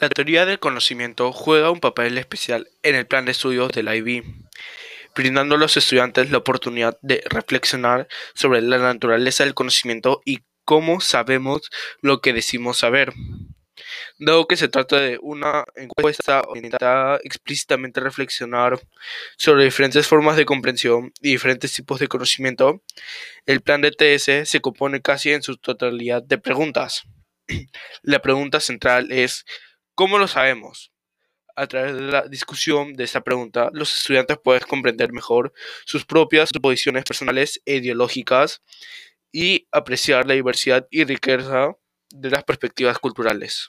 La teoría del conocimiento juega un papel especial en el plan de estudios del IB, brindando a los estudiantes la oportunidad de reflexionar sobre la naturaleza del conocimiento y cómo sabemos lo que decimos saber. Dado que se trata de una encuesta orientada explícitamente a reflexionar sobre diferentes formas de comprensión y diferentes tipos de conocimiento, el plan de TS se compone casi en su totalidad de preguntas. La pregunta central es ¿cómo lo sabemos? A través de la discusión de esta pregunta, los estudiantes pueden comprender mejor sus propias posiciones personales e ideológicas y apreciar la diversidad y riqueza de las perspectivas culturales.